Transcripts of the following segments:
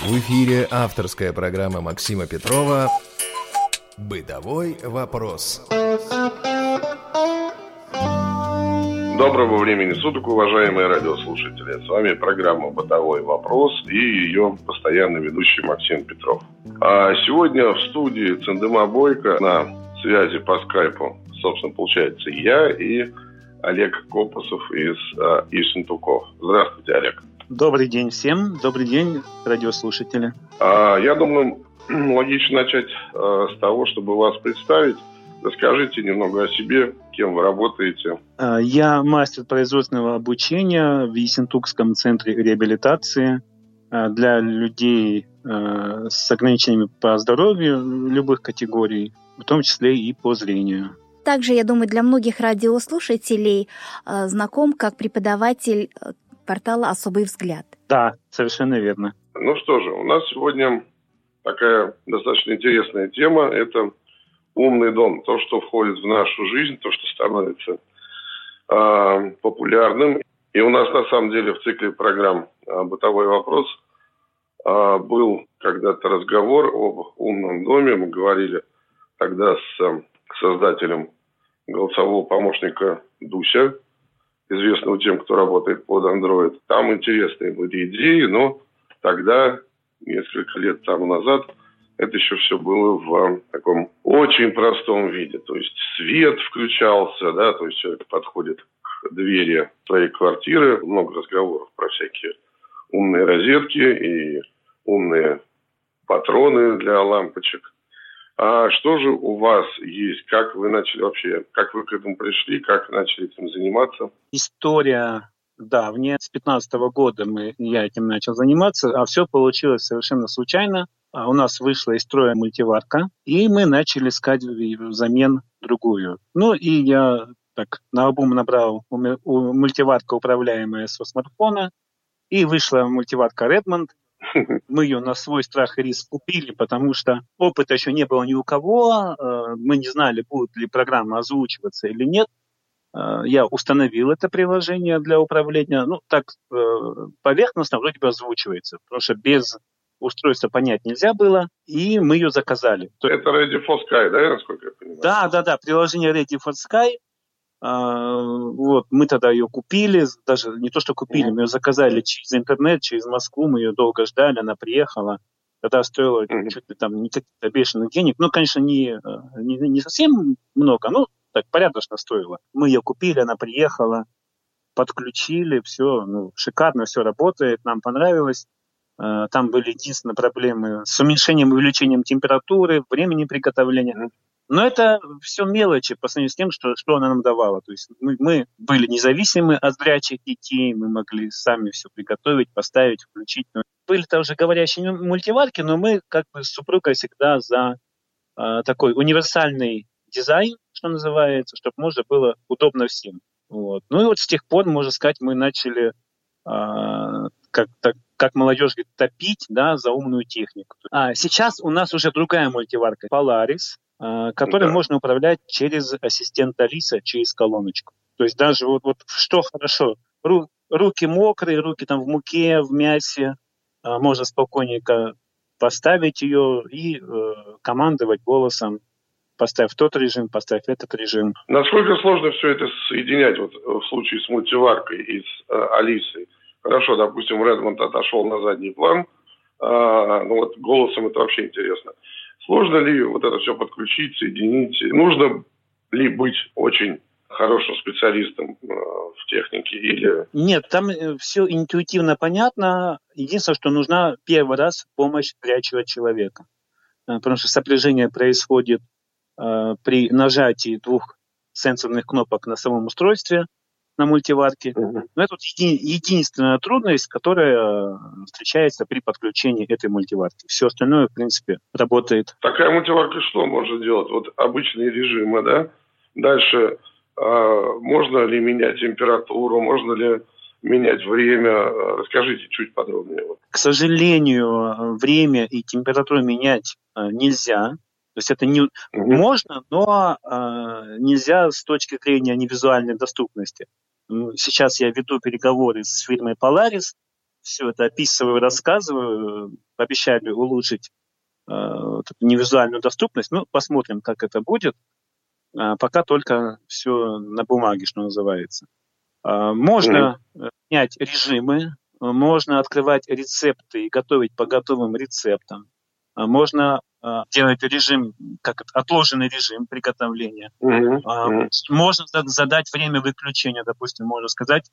В эфире авторская программа Максима Петрова «Бытовой вопрос». Доброго времени суток, уважаемые радиослушатели. С вами программа «Бытовой вопрос» и ее постоянный ведущий Максим Петров. А сегодня в студии Цендема Бойко на связи по скайпу, собственно, получается, я и Олег Копосов из э, Ишентуков. Здравствуйте, Олег. Добрый день всем. Добрый день, радиослушатели. А, я думаю, логично начать а, с того, чтобы вас представить. Расскажите немного о себе, кем вы работаете. А, я мастер производственного обучения в Ессентукском центре реабилитации а, для людей с ограничениями по здоровью любых категорий, в том числе и по зрению. Также, я думаю, для многих радиослушателей знаком как преподаватель портала «Особый взгляд». Да, совершенно верно. Ну что же, у нас сегодня такая достаточно интересная тема. Это умный дом. То, что входит в нашу жизнь, то, что становится э, популярным. И у нас на самом деле в цикле программ э, «Бытовой вопрос» э, был когда-то разговор об умном доме. Мы говорили тогда с э, создателем голосового помощника Дуся, известного тем, кто работает под Android. Там интересные были идеи, но тогда, несколько лет тому назад, это еще все было в таком очень простом виде. То есть свет включался, да, то есть человек подходит к двери своей квартиры, много разговоров про всякие умные розетки и умные патроны для лампочек – а что же у вас есть? Как вы начали вообще, как вы к этому пришли, как начали этим заниматься? История давняя. С 15 года мы, я этим начал заниматься, а все получилось совершенно случайно. А у нас вышла из строя мультиварка, и мы начали искать взамен другую. Ну и я так на обум набрал мультиварка, управляемая со смартфона, и вышла мультиварка Redmond, мы ее на свой страх и риск купили, потому что опыта еще не было ни у кого. Э, мы не знали, будет ли программа озвучиваться или нет. Э, я установил это приложение для управления. Ну, так э, поверхностно вроде бы озвучивается, потому что без устройства понять нельзя было, и мы ее заказали. Это Ready for Sky, да, насколько я понимаю? Да, да, да, приложение Ready for Sky – вот, мы тогда ее купили, даже не то, что купили, мы ее заказали через интернет, через Москву, мы ее долго ждали, она приехала. Тогда стоило mm-hmm. чуть ли там не каких-то бешеных денег, ну, конечно, не, э, не, не совсем много, но так порядочно стоило. Мы ее купили, она приехала, подключили, все, ну, шикарно все работает, нам понравилось. Э, там были единственные проблемы с уменьшением и увеличением температуры, времени приготовления. Но это все мелочи по сравнению с тем, что, что она нам давала. То есть мы, мы были независимы от зрячих детей, мы могли сами все приготовить, поставить, включить. Но были тоже говорящие мультиварки, но мы как бы с супругой всегда за э, такой универсальный дизайн, что называется, чтобы можно было удобно всем. Вот. Ну и вот с тех пор, можно сказать, мы начали э, как, так, как молодежь говорит, топить да, за умную технику. А сейчас у нас уже другая мультиварка, Polaris, Э, который да. можно управлять через ассистента Алиса, через колоночку. То есть даже вот, вот что хорошо, Ру, руки мокрые, руки там в муке, в мясе, э, можно спокойненько поставить ее и э, командовать голосом поставь тот режим, поставь этот режим. Насколько сложно все это соединять вот в случае с мультиваркой и с э, Алисой? Хорошо, допустим, Редмонд отошел на задний план, э, ну вот голосом это вообще интересно. Сложно ли вот это все подключить, соединить? Нужно ли быть очень хорошим специалистом э, в технике или... Нет, там э, все интуитивно понятно. Единственное, что нужна первый раз помощь зрячего человека. Э, потому что сопряжение происходит при нажатии двух сенсорных кнопок на самом устройстве – на мультиварке. Угу. Но это вот еди- единственная трудность, которая э, встречается при подключении этой мультиварки. Все остальное, в принципе, работает. Такая мультиварка что может делать? Вот обычные режимы, да? Дальше э, можно ли менять температуру, можно ли менять время? Расскажите чуть подробнее. К сожалению, время и температуру менять э, нельзя. То есть это не угу. можно, но э, нельзя с точки зрения невизуальной доступности. Сейчас я веду переговоры с фирмой Polaris. все это описываю, рассказываю, обещали улучшить э, невизуальную доступность. Ну, посмотрим, как это будет. А пока только все на бумаге, что называется. А, можно mm-hmm. менять режимы, можно открывать рецепты и готовить по готовым рецептам. А, можно делать режим, как отложенный режим приготовления. Mm-hmm. Можно задать время выключения, допустим, можно сказать,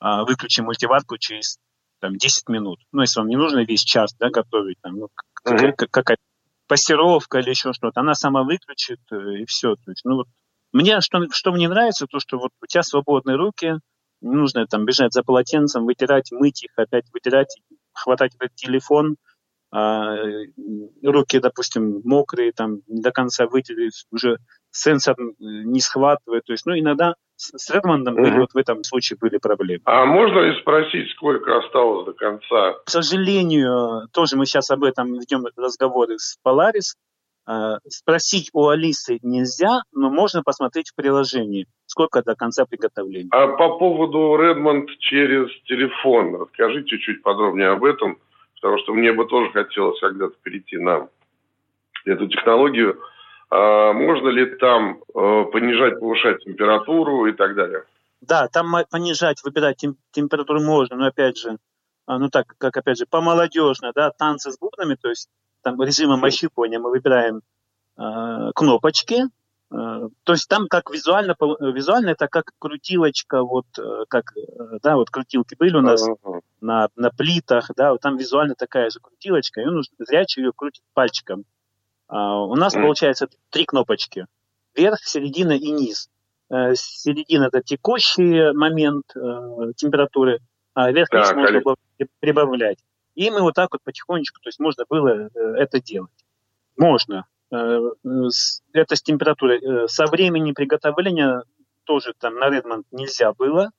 выключи мультиварку через там, 10 минут. Ну, если вам не нужно весь час да, готовить, там, ну, mm-hmm. какая-то пассировка или еще что-то, она сама выключит э, и все. То есть, ну, вот, мне, что, что мне нравится, то, что вот у тебя свободные руки, не нужно там бежать за полотенцем, вытирать, мыть их, опять вытирать, хватать этот телефон, а, руки, допустим, мокрые, там, не до конца вытерли, уже сенсор не схватывает. То есть, ну, иногда с Редмондом угу. вот в этом случае были проблемы. А можно ли спросить, сколько осталось до конца? К сожалению, тоже мы сейчас об этом ведем разговоры с Polaris. А, спросить у Алисы нельзя, но можно посмотреть в приложении, сколько до конца приготовления. А по поводу Redmond через телефон, расскажите чуть-чуть подробнее об этом, потому что мне бы тоже хотелось когда-то перейти на эту технологию. А можно ли там э, понижать, повышать температуру и так далее? Да, там понижать, выбирать тем, температуру можно, но опять же, а, ну так, как опять же, по-молодежно, да, танцы с бубнами, то есть там режимом ощупывания мы выбираем э, кнопочки, э, то есть там как визуально, визуально это как крутилочка, вот э, как, да, вот крутилки были у нас uh-huh. На, на плитах, да, вот там визуально такая же крутилочка, и он зрячий ее крутит пальчиком. А, у нас получается три кнопочки. Верх, середина и низ. Э, середина – это текущий момент э, температуры, а верх низ да, можно было прибавлять. И мы вот так вот потихонечку, то есть можно было э, это делать. Можно. Это с температурой. Со времени приготовления тоже там на Redmond нельзя было.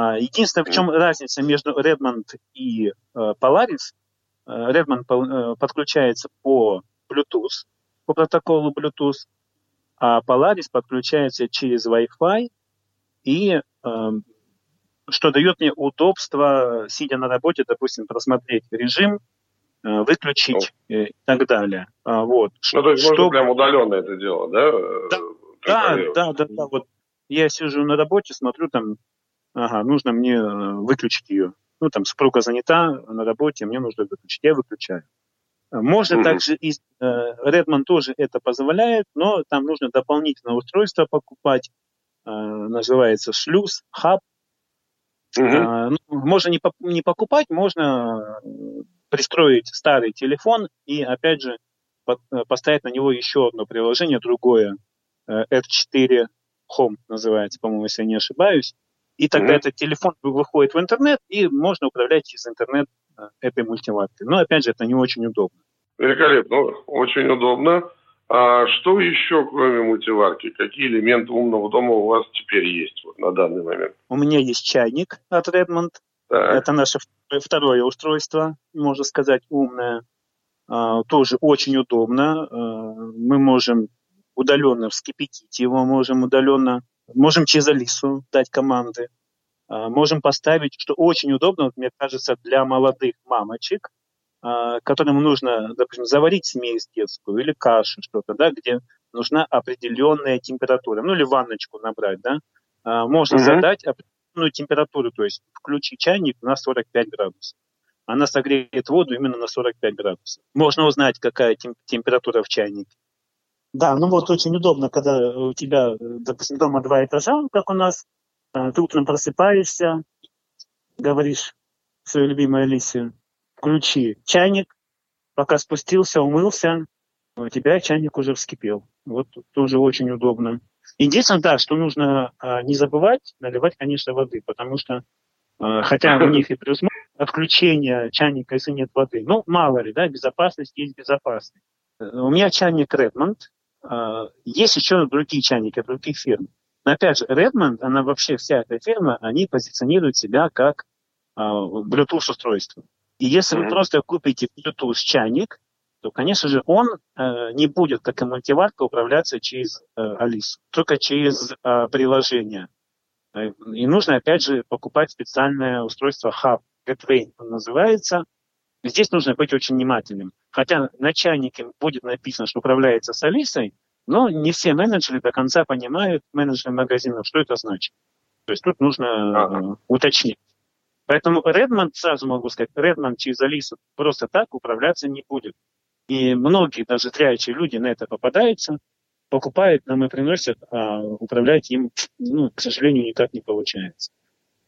А, единственное, в чем разница между Redmond и Polaris, Redmond подключается по Bluetooth, по протоколу Bluetooth, а Polaris подключается через Wi-Fi и э, что дает мне удобство, сидя на работе, допустим, просмотреть режим, э, выключить э, и так далее. А, вот. Ну, то есть что... можно прям удаленно это дело, да? Да, да, да, да, да. Вот я сижу на работе, смотрю там, ага, нужно мне э, выключить ее. Ну, там, супруга занята на работе, мне нужно выключить. Я выключаю. Можно mm-hmm. также и э, Redmond тоже это позволяет, но там нужно дополнительное устройство покупать, э, называется шлюз, хаб. Mm-hmm. Ну, можно не, не покупать, можно пристроить старый телефон и опять же поставить на него еще одно приложение, другое, R4 Home называется, по-моему, если я не ошибаюсь. И тогда mm-hmm. этот телефон выходит в интернет, и можно управлять через интернет этой мультиваркой. Но, опять же, это не очень удобно. Великолепно, очень удобно. А что еще, кроме мультиварки? Какие элементы умного дома у вас теперь есть вот, на данный момент? У меня есть чайник от Redmond. Так. Это наше второе устройство, можно сказать, умное. А, тоже очень удобно. А, мы можем удаленно вскипятить его, можем удаленно, можем через Алису дать команды. А, можем поставить, что очень удобно, мне кажется, для молодых мамочек, а, которым нужно, допустим, заварить смесь детскую или кашу, что-то, да, где нужна определенная температура, ну или ванночку набрать, да, а, можно угу. задать определенную температуру, то есть включить чайник на 45 градусов. Она согреет воду именно на 45 градусов. Можно узнать, какая тем- температура в чайнике. Да, ну вот очень удобно, когда у тебя, допустим, дома два этажа, как у нас, ты утром просыпаешься, говоришь своей любимой Алисе, включи чайник, пока спустился, умылся, у тебя чайник уже вскипел. Вот тоже очень удобно. Единственное, да, что нужно а, не забывать наливать, конечно, воды, потому что а, хотя у них и предусмотрено отключение чайника, если нет воды. Ну, мало ли, да, безопасность есть безопасность. У меня чайник Redmond. А, есть еще другие чайники других фирм. Но опять же, Redmond, она вообще, вся эта фирма, они позиционируют себя как Bluetooth-устройство. И если mm-hmm. вы просто купите Bluetooth чайник, то, конечно же, он э, не будет, как и мультиварка, управляться через э, Алису, только через э, приложение. Э, и нужно, опять же, покупать специальное устройство Hub Gateway называется. Здесь нужно быть очень внимательным. Хотя на чайнике будет написано, что управляется с Алисой, но не все менеджеры до конца понимают, менеджеры магазинов, что это значит. То есть тут нужно ага. уточнить. Поэтому Redmond, сразу могу сказать, Redmond через Алису просто так управляться не будет. И многие, даже зрячие люди на это попадаются, покупают нам и приносят, а управлять им, ну, к сожалению, никак не получается.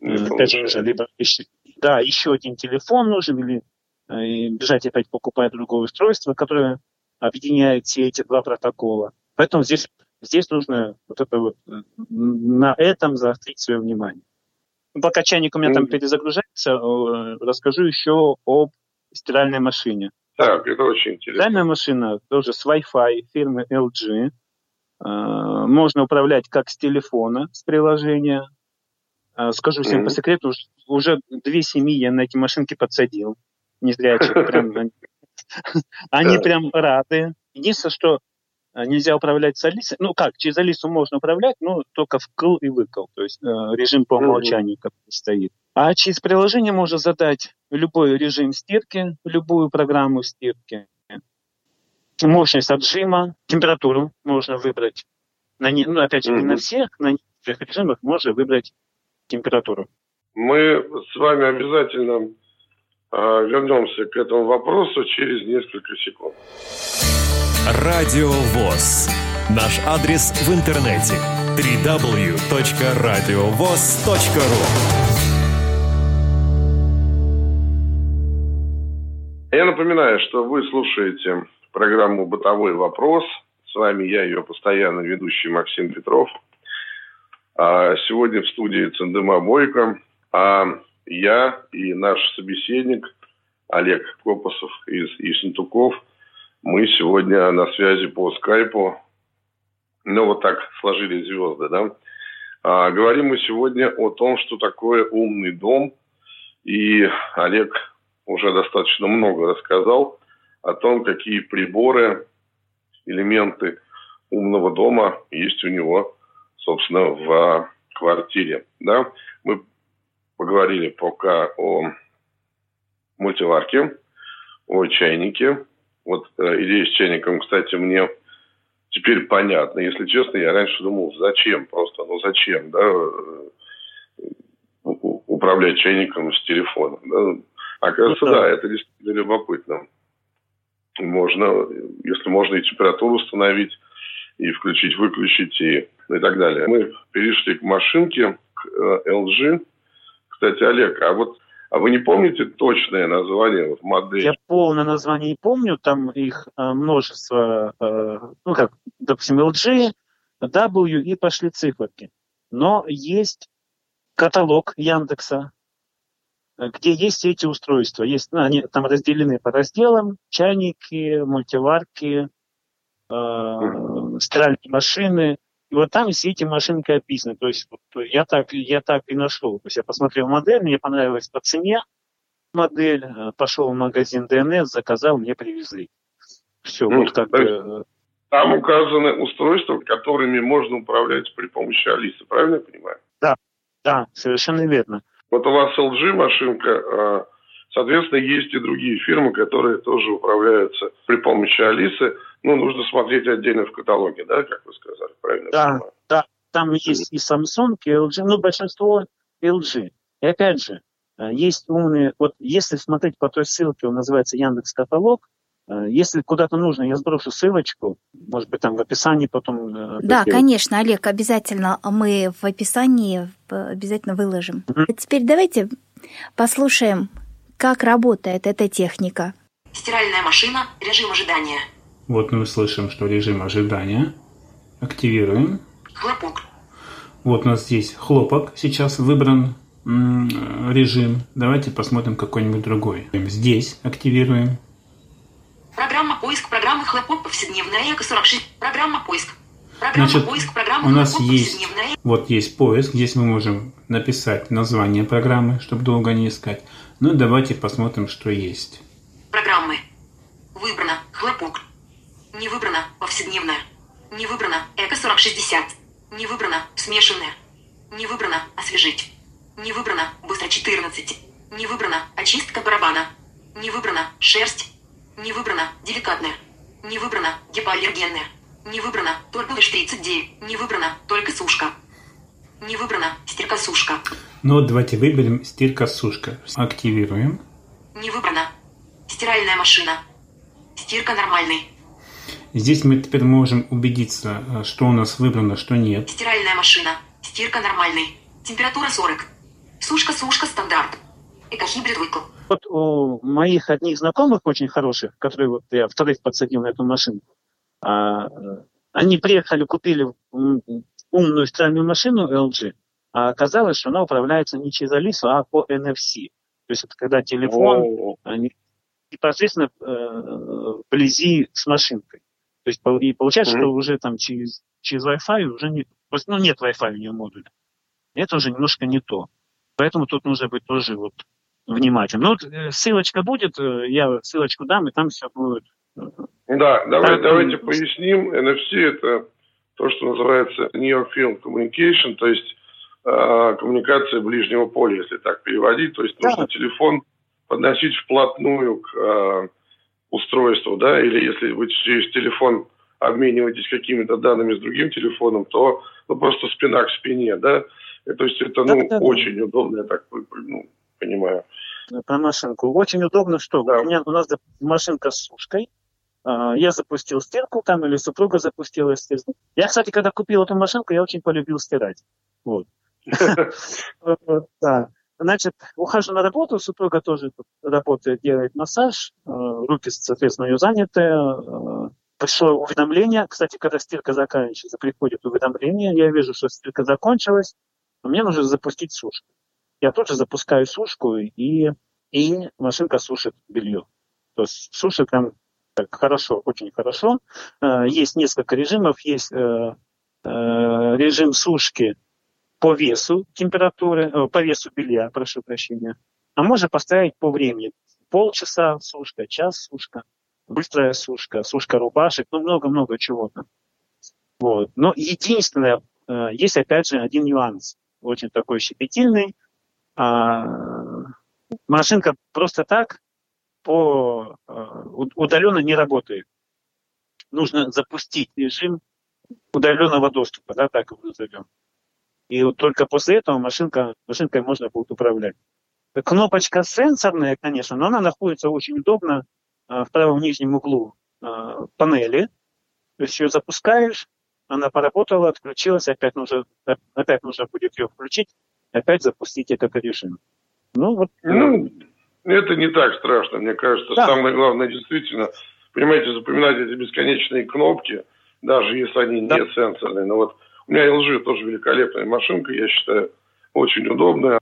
Не э, Опять же, либо еще, да, еще один телефон нужен, или э, бежать опять покупать другое устройство, которое объединяет все эти два протокола. Поэтому здесь, здесь нужно вот это вот, э, на этом заострить свое внимание. Пока чайник у меня там перезагружается, расскажу еще об стиральной машине. Так, это очень интересно. Стиральная машина тоже с Wi-Fi фирмы LG. А, можно управлять как с телефона, с приложения. А, скажу всем mm-hmm. по секрету, уже две семьи я на эти машинки подсадил. Не зря прям, они прям рады. Единственное, что нельзя управлять с Алисой. Ну как, через Алису можно управлять, но только вкл и выкл. То есть режим по умолчанию как стоит. А через приложение можно задать любой режим стирки, любую программу стирки мощность отжима, температуру можно выбрать. На не, ну, опять же, не на всех, на некоторых режимах можно выбрать температуру. Мы с вами обязательно э, вернемся к этому вопросу через несколько секунд. Радио ВОЗ. Наш адрес в интернете www.radiovoz.ru Я напоминаю, что вы слушаете программу «Бытовой вопрос». С вами я, ее постоянно ведущий Максим Петров. А сегодня в студии Цендыма Бойко, а я и наш собеседник Олег Копосов из Ессентуков. Мы сегодня на связи по скайпу. Ну, вот так сложились звезды, да? А, говорим мы сегодня о том, что такое умный дом. И Олег уже достаточно много рассказал о том, какие приборы, элементы умного дома есть у него, собственно, в квартире. Да? Мы поговорили пока о мультиварке, о чайнике. Вот э, идея с чайником, кстати, мне теперь понятна. Если честно, я раньше думал, зачем просто, ну зачем, да, э, управлять чайником с телефона. Да? Оказывается, ну, да. да, это действительно любопытно можно, если можно и температуру установить, и включить, выключить, и, и так далее. Мы перешли к машинке, к LG. Э, Кстати, Олег, а вот а вы не помните точное название вот, модели? Я полное название не помню, там их э, множество, э, ну как, допустим, LG, W и пошли циферки. Но есть каталог Яндекса, где есть эти устройства. Есть, ну, они там разделены по разделам, чайники, мультиварки, э, стиральные машины. И вот там все эти машинки описаны. То есть вот, я, так, я так и нашел. То есть я посмотрел модель, мне понравилась по цене модель, э, пошел в магазин ДНС, заказал, мне привезли. Все, ну, вот как... Э, там указаны устройства, которыми можно управлять при помощи Алисы, правильно я понимаю? Да, да, совершенно верно. Вот у вас LG машинка, а, соответственно, есть и другие фирмы, которые тоже управляются при помощи Алисы. Ну, нужно смотреть отдельно в каталоге, да, как вы сказали, правильно? Да, да. Там есть и Samsung, и LG, ну, большинство LG. И опять же, а, есть умные, вот если смотреть по той ссылке, он называется Яндекс Каталог, а, если куда-то нужно, я сброшу ссылочку, может быть, там в описании потом. Э, да, конечно, Олег, обязательно мы в описании обязательно выложим. Mm-hmm. Теперь давайте послушаем, как работает эта техника. Стиральная машина, режим ожидания. Вот мы слышим, что режим ожидания. Активируем. Хлопок. Вот у нас здесь хлопок сейчас выбран режим. Давайте посмотрим какой-нибудь другой. Здесь активируем. Программа поиск программы хлопок повседневная эко-46. Программа поиск. Программа Значит, поиск программы у нас есть, вот есть поиск, здесь мы можем написать название программы, чтобы долго не искать. Ну, давайте посмотрим, что есть. Программы. Выбрано хлопок. Не выбрано повседневная. Не выбрано эко-4060. Не выбрано смешанная. Не выбрано освежить. Не выбрано быстро 14. Не выбрана. Очистка барабана. Не выбрана. Шерсть. Не выбрана. Деликатная. Не выбрана. Гипоаллергенная. Не выбрана. Только лишь 39. Не выбрана. Только сушка. Не выбрана. Стирка-сушка. Ну вот давайте выберем стирка-сушка. Активируем. Не выбрана. Стиральная машина. Стирка нормальный. Здесь мы теперь можем убедиться, э, что у нас выбрано, что нет. Стиральная машина. Стирка нормальный. Температура 40. Сушка-сушка стандарт. Экохибрид выкл. Вот у моих одних знакомых очень хороших, которые вот я вторых подсадил на эту машину, а, они приехали, купили умную стиральную машину LG, а оказалось, что она управляется не через Алису, а по NFC. То есть это когда телефон непосредственно э, вблизи с машинкой. То есть и получается, mm-hmm. что уже там через, через Wi-Fi уже не, ну, нет Wi-Fi у нее модуля. Это уже немножко не то. Поэтому тут нужно быть тоже вот внимательным. Ну, вот э, ссылочка будет, э, я ссылочку дам, и там все будет. Да, давай, так, давайте ну, поясним. NFC – это то, что называется Near Field Communication, то есть э, коммуникация ближнего поля, если так переводить. То есть да. нужно телефон подносить вплотную к э, устройству, да, или если вы через телефон обмениваетесь какими-то данными с другим телефоном, то ну, просто спина к спине, да. И, то есть это, ну, да, да, очень да. удобно, я так ну, понимаю. Про машинку. Очень удобно, что да. у, меня, у нас машинка с сушкой, а, я запустил стирку там, или супруга запустила стирку. Я, кстати, когда купил эту машинку, я очень полюбил стирать. Вот. Да. Значит, ухожу на работу, супруга тоже работает, делает массаж, э, руки, соответственно, ее заняты. Э, пришло уведомление, кстати, когда стирка заканчивается, приходит уведомление, я вижу, что стирка закончилась, мне нужно запустить сушку. Я тут же запускаю сушку, и, и машинка сушит белье. То есть сушит там так хорошо, очень хорошо. Э, есть несколько режимов. Есть режим сушки по весу температуры, э, по весу белья, прошу прощения. А можно поставить по времени. Полчаса сушка, час сушка, быстрая сушка, сушка рубашек, ну много-много чего-то. Вот. Но единственное, э, есть опять же один нюанс, очень такой щепетильный. А, машинка просто так по э, удаленно не работает. Нужно запустить режим удаленного доступа, да, так его назовем. И вот только после этого машинка, машинкой можно будет управлять. Кнопочка сенсорная, конечно, но она находится очень удобно а, в правом нижнем углу а, панели. То есть ее запускаешь, она поработала, отключилась, опять нужно, опять нужно будет ее включить, опять запустить этот режим. Ну, вот, ну, это не так страшно, мне кажется. Да. Самое главное, действительно, понимаете, запоминать эти бесконечные кнопки, даже если они да. не сенсорные. Но вот у меня LG тоже великолепная машинка, я считаю, очень удобная.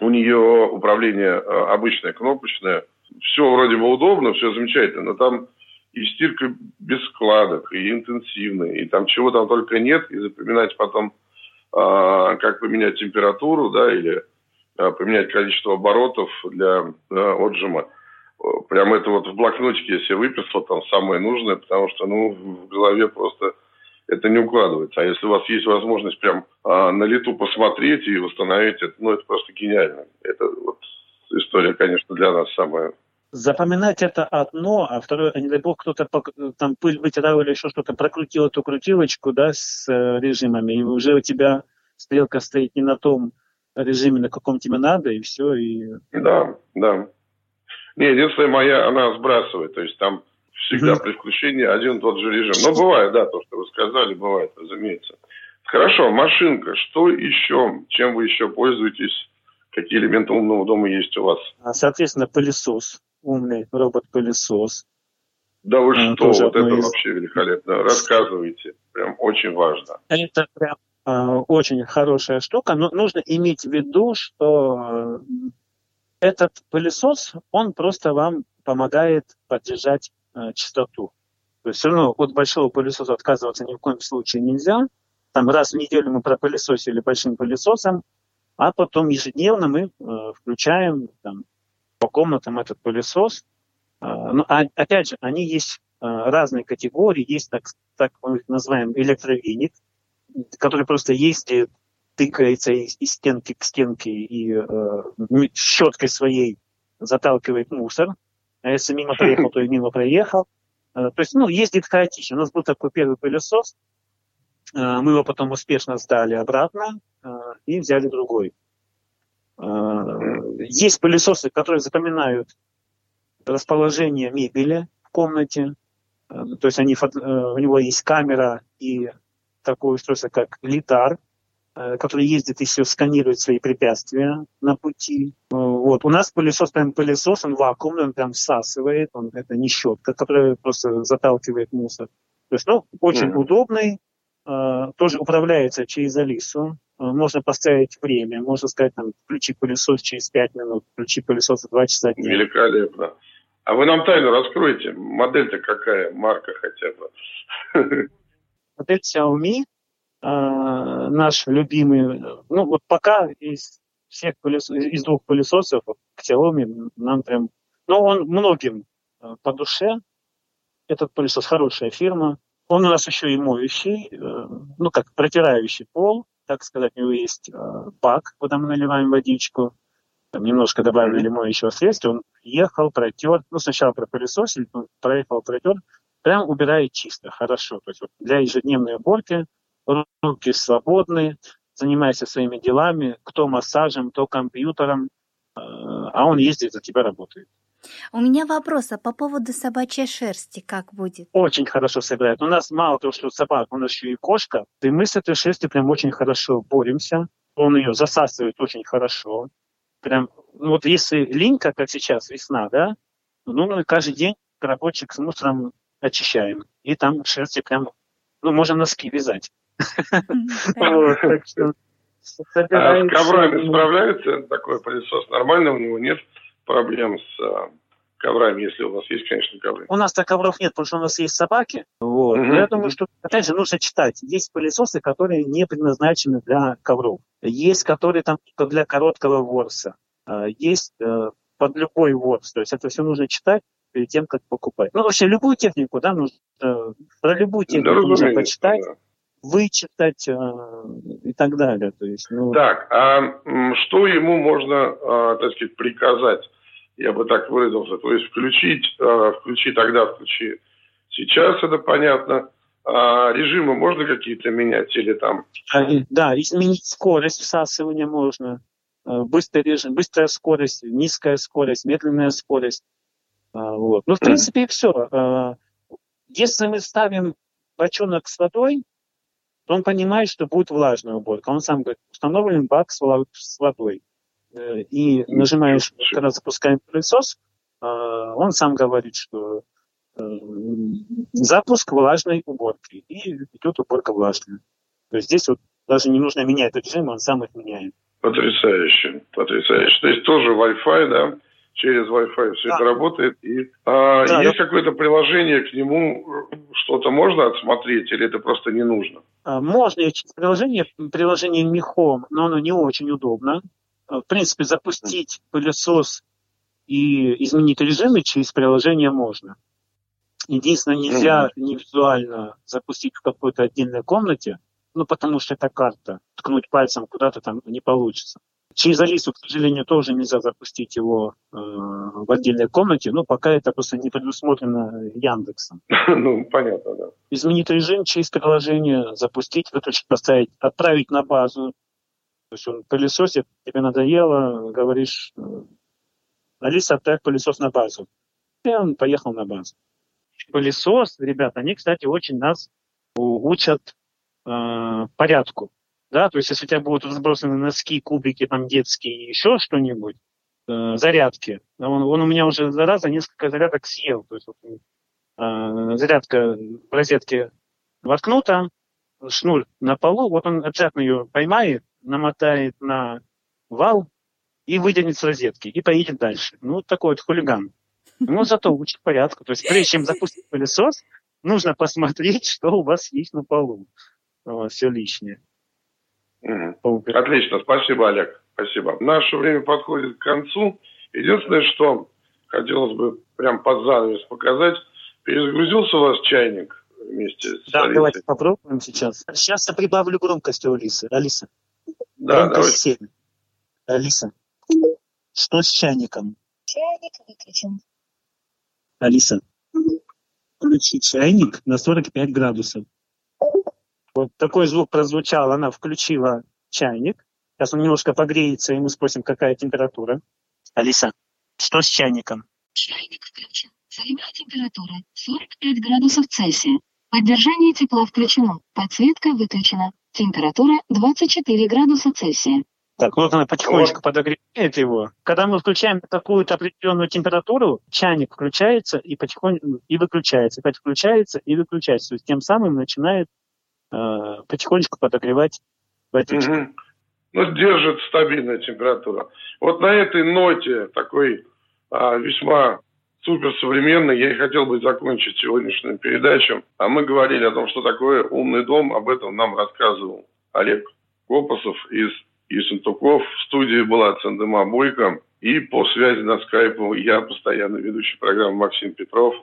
У нее управление э, обычное, кнопочное. Все вроде бы удобно, все замечательно, но там и стирка без складок, и интенсивная, и там чего там только нет, и запоминать потом, а, как поменять температуру, да, или а, поменять количество оборотов для а, отжима. Прям это вот в блокнотике я себе выписал, там самое нужное, потому что, ну, в голове просто это не укладывается. А если у вас есть возможность прям а, на лету посмотреть и восстановить это, ну, это просто гениально. Это вот история, конечно, для нас самая Запоминать это одно, а второе, не дай бог, кто-то там пыль вытирал или еще что-то, прокрутил эту крутилочку, да, с э, режимами, и уже у тебя стрелка стоит не на том режиме, на каком тебе надо, и все, и... Да, да. Не, единственная моя, она сбрасывает, то есть там всегда при включении один и тот же режим. Но бывает, да, то, что вы сказали, бывает, разумеется. Хорошо, машинка. Что еще? Чем вы еще пользуетесь? Какие элементы умного дома есть у вас? А, соответственно, пылесос. Умный робот-пылесос. Да вы а, что, вот это из... вообще великолепно. Рассказывайте. Прям очень важно. Это прям э, очень хорошая штука, но нужно иметь в виду, что этот пылесос, он просто вам помогает поддержать э, чистоту. То есть все равно от большого пылесоса отказываться ни в коем случае нельзя. Там раз в неделю мы пропылесосили большим пылесосом, а потом ежедневно мы э, включаем там, по комнатам этот пылесос. Э, ну, а, опять же, они есть э, разные категории. Есть так, так мы их называем электровеник, который просто ездит тыкается из, из стенки к стенке и э, щеткой своей заталкивает мусор. А если мимо проехал, то и мимо проехал. Э, то есть, ну, ездит хаотично. У нас был такой первый пылесос. Э, мы его потом успешно сдали обратно э, и взяли другой. Есть пылесосы, которые запоминают расположение мебели в комнате. То есть они, у него есть камера и такое устройство, как литар, который ездит и все сканирует свои препятствия на пути. Вот. У нас пылесос прям пылесос, он вакуумный, он прям всасывает, он, это не щетка, которая просто заталкивает мусор. То есть, ну, очень mm-hmm. удобный, э, тоже управляется через Алису. Э, можно поставить время, можно сказать, там, включи пылесос через 5 минут, включи пылесос за 2 часа дня. Великолепно. А вы нам тайну раскроете? Модель-то какая, марка хотя бы? Модель Xiaomi, э, наш любимый. Ну, вот пока из всех пылес... из двух пылесосов к Xiaomi нам прям... Ну, он многим э, по душе. Этот пылесос хорошая фирма. Он у нас еще и моющий, э, ну, как протирающий пол, так сказать. У него есть э, бак, куда мы наливаем водичку. Там немножко добавили моющего средства. Он ехал, протер. Ну, сначала пропылесосили, проехал, протер. Прям убирает чисто, хорошо. То есть вот для ежедневной уборки руки свободные занимайся своими делами, кто массажем, кто компьютером, э, а он ездит за тебя работает. У меня вопрос, а по поводу собачьей шерсти как будет? Очень хорошо собирает. У нас мало того, что собака, у нас еще и кошка. И мы с этой шерстью прям очень хорошо боремся. Он ее засасывает очень хорошо. Прям, ну вот если линька, как сейчас, весна, да, ну мы каждый день коробочек с мусором очищаем. И там шерсти прям, ну, можем носки вязать. А с коврами справляется такой пылесос? Нормально у него нет проблем с а, коврами, если у вас есть, конечно, ковры. У нас-то ковров нет, потому что у нас есть собаки. Вот. Угу. Я думаю, что, опять же, нужно читать. Есть пылесосы, которые не предназначены для ковров. Есть, которые там для короткого ворса. А, есть э, под любой ворс. То есть это все нужно читать перед тем, как покупать. Ну, вообще, любую технику, да, нужно, про любую технику да, нужно почитать. Да вычитать э, и так далее. То есть, ну... Так, а что ему можно, э, так сказать, приказать? Я бы так выразился. То есть включить, э, включи тогда, включи сейчас, это понятно. А режимы можно какие-то менять или там? Да, изменить скорость всасывания можно. Быстрый режим, быстрая скорость, низкая скорость, медленная скорость. Вот. Ну, в принципе, и все. Если мы ставим бочонок с водой, он понимает, что будет влажная уборка. Он сам говорит, установлен бак с водой. Э, и нажимаешь, когда запускаем пылесос, э, он сам говорит, что э, запуск влажной уборки. И идет уборка влажная. То есть здесь вот даже не нужно менять режим, он сам их меняет. Потрясающе, потрясающе. То есть тоже Wi-Fi, да? через Wi-Fi все да. это работает. И а, да, есть да. какое-то приложение к нему, что-то можно отсмотреть, или это просто не нужно? А, можно через приложение, приложение Михом, но оно не очень удобно. А, в принципе, запустить пылесос и изменить режимы через приложение можно. Единственное, нельзя не визуально запустить в какой-то отдельной комнате, ну, потому что это карта. Ткнуть пальцем куда-то там не получится. Через Алису, к сожалению, тоже нельзя запустить его э, в отдельной комнате, но пока это просто не предусмотрено Яндексом. Ну, понятно, да. Изменить режим через приложение, запустить, выключить, поставить, отправить на базу. То есть он пылесосит, тебе надоело, говоришь, э, Алиса, отправь пылесос на базу. И он поехал на базу. Пылесос, ребята, они, кстати, очень нас учат э, порядку да, то есть если у тебя будут разбросаны носки, кубики там детские, еще что-нибудь, э, зарядки, он, он у меня уже за раза несколько зарядок съел, то есть э, зарядка в розетке воткнута, шнур на полу, вот он обязательно ее поймает, намотает на вал и выдернет с розетки, и поедет дальше. Ну, такой вот хулиган. Но зато учит порядку. То есть прежде чем запустить пылесос, нужно посмотреть, что у вас есть на полу. Все лишнее. Угу. Отлично, спасибо, Олег. Спасибо. Наше время подходит к концу. Единственное, что хотелось бы прям под занавес показать, перезагрузился у вас чайник вместе с Да, Алисой? давайте попробуем сейчас. Сейчас я прибавлю громкость у Алисы. Алиса. Да, Громкость 7. Алиса, что с чайником? Чайник выключен. Алиса, включи чайник на 45 градусов. Вот такой звук прозвучал, она включила чайник. Сейчас он немножко погреется, и мы спросим, какая температура. Алиса, что с чайником? Чайник включен. Средняя температура 45 градусов Цельсия. Поддержание тепла включено. Подсветка выключена. Температура 24 градуса Цельсия. Так, вот она потихонечку подогревает его. Когда мы включаем какую-то определенную температуру, чайник включается и потихоньку и выключается, опять включается и выключается. То есть тем самым начинает э, потихонечку подогревать в эту Мгм. Ну, держит стабильная температура. Вот на этой ноте, такой а, весьма суперсовременной, я и хотел бы закончить сегодняшнюю передачу. А мы говорили о том, что такое умный дом. Об этом нам рассказывал Олег Копосов из Ессентуков. В студии была Цендема Бойко. И по связи на скайпу я, постоянно ведущий программы Максим Петров.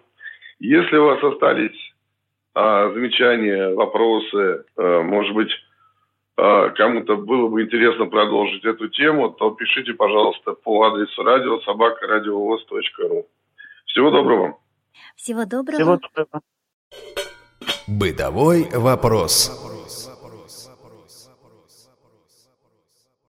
Если у вас остались замечания, вопросы, а, может быть, а, кому-то было бы интересно продолжить эту тему, то пишите, пожалуйста, по адресу радио собакарадиовоз.ру. Всего доброго. Всего доброго. Всего доброго. Бытовой вопрос.